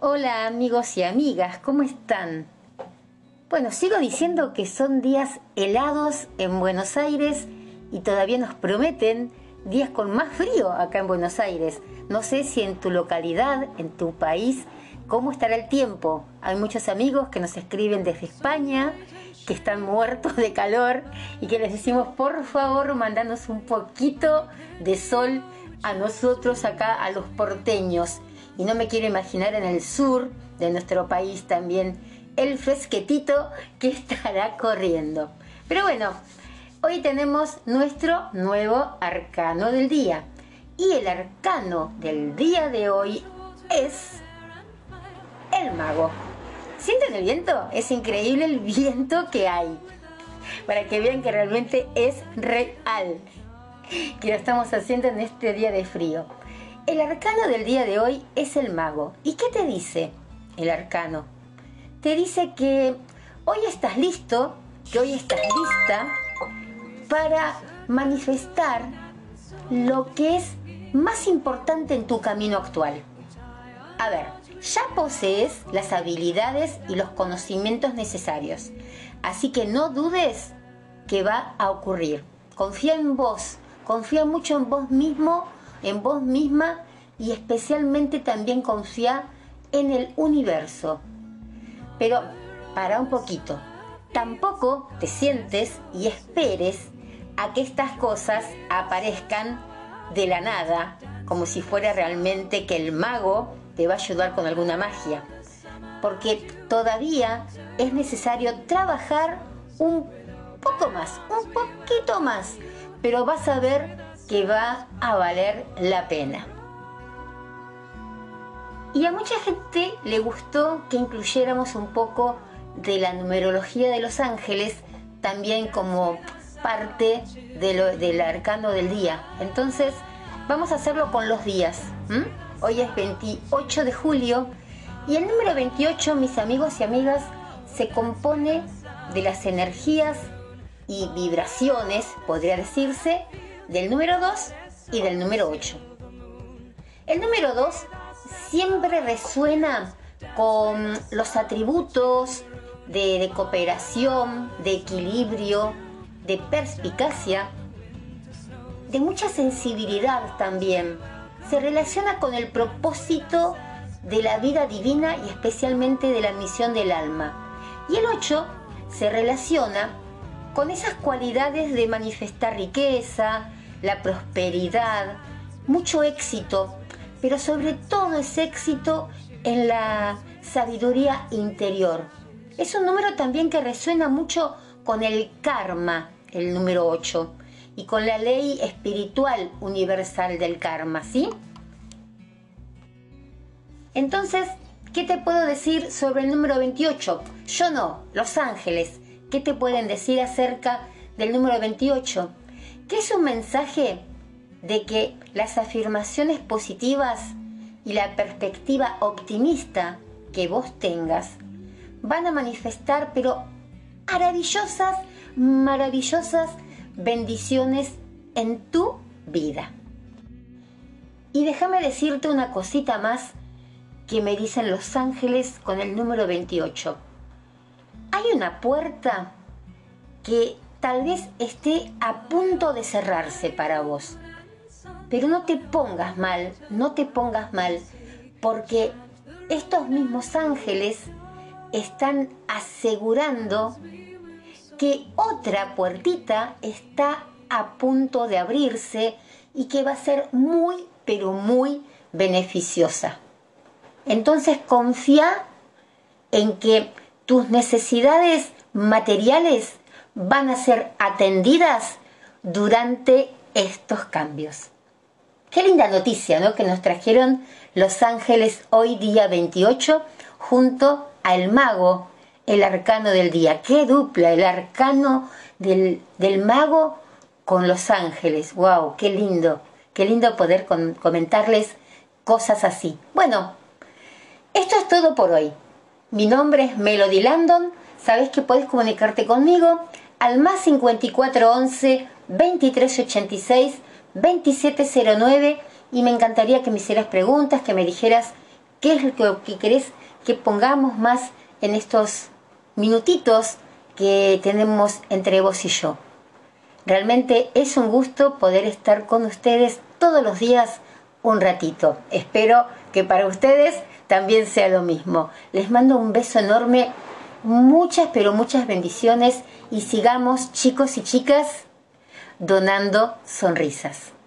Hola amigos y amigas, ¿cómo están? Bueno, sigo diciendo que son días helados en Buenos Aires y todavía nos prometen días con más frío acá en Buenos Aires. No sé si en tu localidad, en tu país, cómo estará el tiempo. Hay muchos amigos que nos escriben desde España, que están muertos de calor y que les decimos, por favor, mandanos un poquito de sol a nosotros acá, a los porteños y no me quiero imaginar en el sur de nuestro país también el fresquetito que estará corriendo. Pero bueno, hoy tenemos nuestro nuevo arcano del día. Y el arcano del día de hoy es el mago. ¿Sienten el viento? Es increíble el viento que hay. Para que vean que realmente es real. Que lo estamos haciendo en este día de frío. El arcano del día de hoy es el mago. ¿Y qué te dice el arcano? Te dice que hoy estás listo, que hoy estás lista para manifestar lo que es más importante en tu camino actual. A ver, ya posees las habilidades y los conocimientos necesarios, así que no dudes que va a ocurrir. Confía en vos, confía mucho en vos mismo en vos misma y especialmente también confía en el universo. Pero para un poquito, tampoco te sientes y esperes a que estas cosas aparezcan de la nada, como si fuera realmente que el mago te va a ayudar con alguna magia. Porque todavía es necesario trabajar un poco más, un poquito más, pero vas a ver que va a valer la pena. Y a mucha gente le gustó que incluyéramos un poco de la numerología de los ángeles también como parte del arcano del día. Entonces vamos a hacerlo con los días. Hoy es 28 de julio y el número 28, mis amigos y amigas, se compone de las energías y vibraciones, podría decirse, del número 2 y del número 8. El número 2 siempre resuena con los atributos de, cooperación, de equilibrio, de perspicacia, de mucha sensibilidad también. Se relaciona con el propósito de la vida divina y especialmente de la misión del alma. Y el 8 se relaciona con esas cualidades de manifestar riqueza, la prosperidad, mucho éxito, pero sobre todo es éxito en la sabiduría interior. Es un número también que resuena mucho con el karma, el número 8, y con la ley espiritual universal del karma, ¿sí? Entonces, ¿qué te puedo decir sobre el número 28? Yo no, los ángeles. ¿Qué te pueden decir acerca del número 28? ¿Qué es un mensaje de que las afirmaciones positivas y la perspectiva optimista que vos tengas van a manifestar, pero maravillosas, maravillosas bendiciones en tu vida. Y déjame decirte una cosita más que me dicen los ángeles con el número 28. Hay una puerta que tal vez esté a punto de cerrarse para vos. Pero no te pongas mal, no te pongas mal, porque estos mismos ángeles están asegurando que otra puertita está a punto de abrirse y que va a ser muy, pero muy beneficiosa. Entonces confía en que tus necesidades materiales van a ser atendidas durante estos cambios. Qué linda noticia, ¿no? Que nos trajeron los ángeles hoy día 28 junto al mago, el arcano del día. Qué dupla, el arcano del, del mago con los ángeles. ¡Wow! Qué lindo, qué lindo poder comentarles cosas así. Bueno, esto es todo por hoy. Mi nombre es Melody Landon. Sabes que puedes comunicarte conmigo al más 5411 2386 2709 y me encantaría que me hicieras preguntas, que me dijeras ¿Qué es lo que querés que pongamos más en estos minutitos que tenemos entre vos y yo? Realmente es un gusto poder estar con ustedes todos los días un ratito. Espero que para ustedes también sea lo mismo. Les mando un beso enorme, muchas pero muchas bendiciones y sigamos chicos y chicas donando sonrisas.